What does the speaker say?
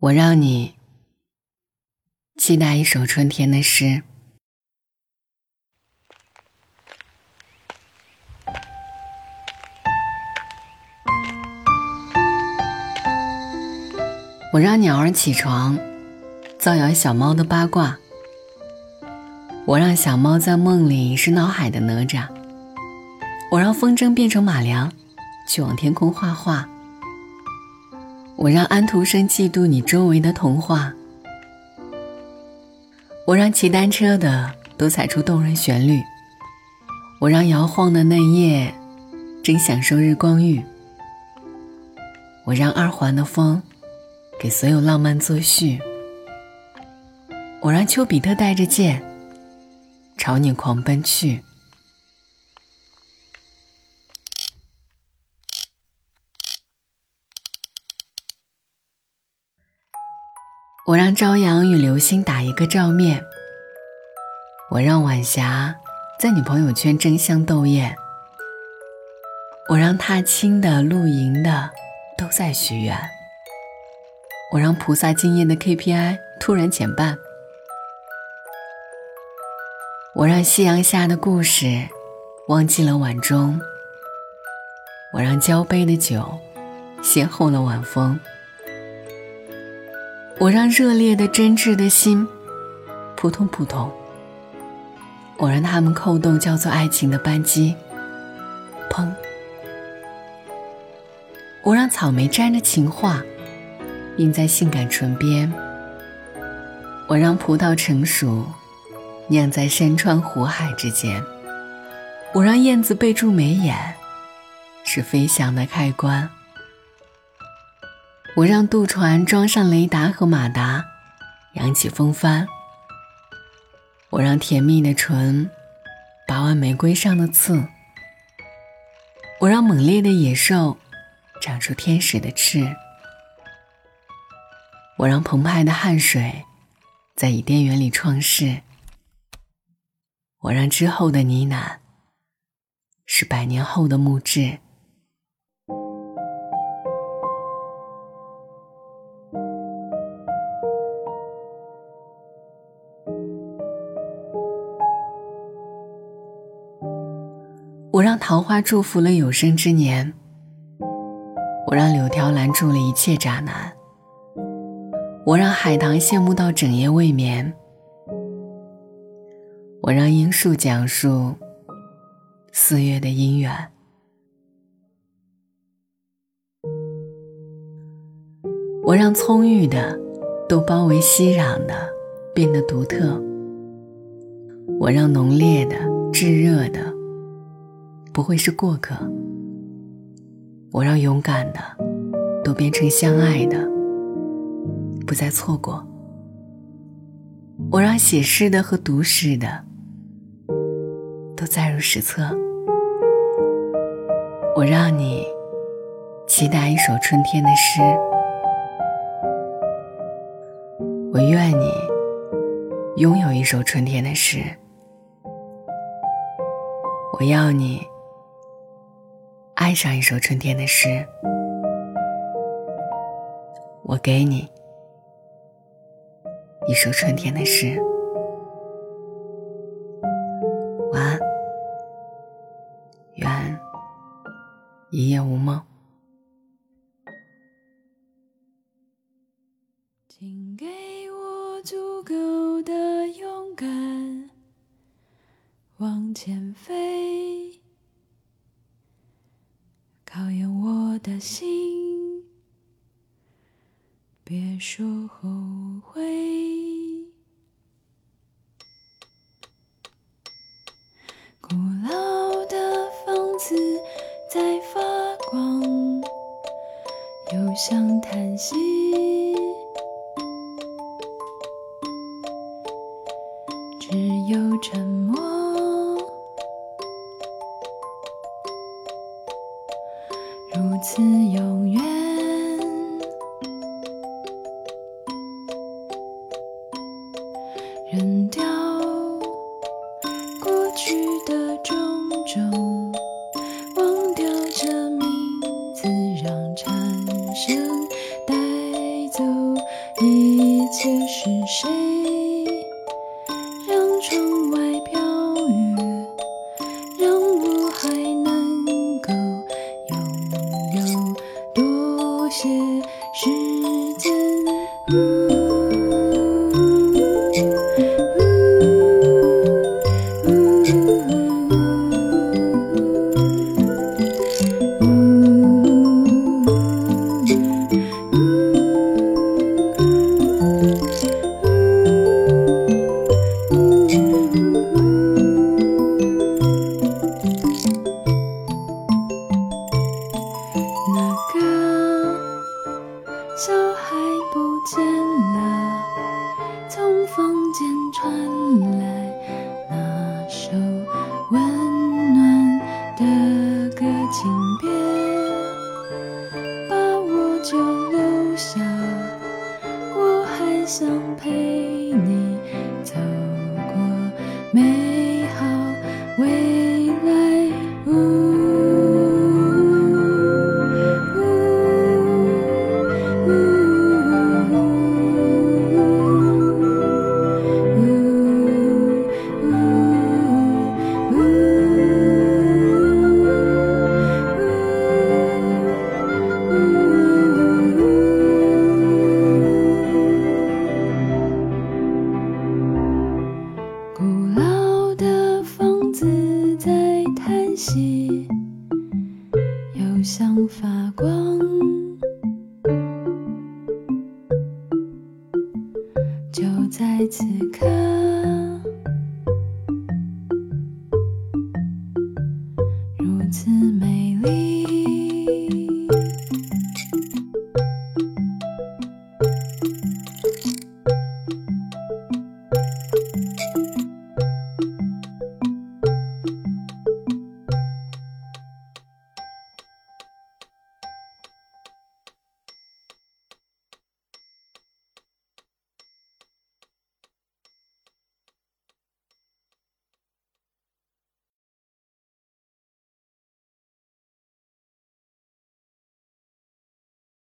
我让你期待一首春天的诗。我让鸟儿起床，造谣小猫的八卦。我让小猫在梦里是闹海的哪吒。我让风筝变成马良，去往天空画画。我让安徒生嫉妒你周围的童话。我让骑单车的都踩出动人旋律。我让摇晃的嫩叶真享受日光浴。我让二环的风给所有浪漫作序。我让丘比特带着剑朝你狂奔去。我让朝阳与流星打一个照面。我让晚霞在你朋友圈争相斗艳。我让踏青的、露营的都在许愿。我让菩萨经验的 KPI 突然减半。我让夕阳下的故事忘记了晚钟。我让交杯的酒邂逅了晚风。我让热烈的、真挚的心扑通扑通。我让他们扣动叫做爱情的扳机，砰。我让草莓沾着情话印在性感唇边。我让葡萄成熟酿在山川湖海之间。我让燕子备注眉眼是飞翔的开关。我让渡船装上雷达和马达，扬起风帆。我让甜蜜的唇拔完玫瑰上的刺。我让猛烈的野兽长出天使的翅。我让澎湃的汗水在伊甸园里创世。我让之后的呢喃是百年后的墓志。我让桃花祝福了有生之年，我让柳条拦住了一切渣男，我让海棠羡慕到整夜未眠，我让樱树讲述四月的姻缘，我让葱郁的都包围熙攘的变得独特，我让浓烈的炙热的。不会是过客。我让勇敢的都变成相爱的，不再错过。我让写诗的和读诗的都载入史册。我让你期待一首春天的诗。我愿你拥有一首春天的诗。我要你。爱上一首春天的诗，我给你一首春天的诗。晚安，愿一夜无梦。请给我足够的勇敢，往前飞。考验我的心，别说后悔。古老的房子在发光，又像叹息，如此永远，目在此刻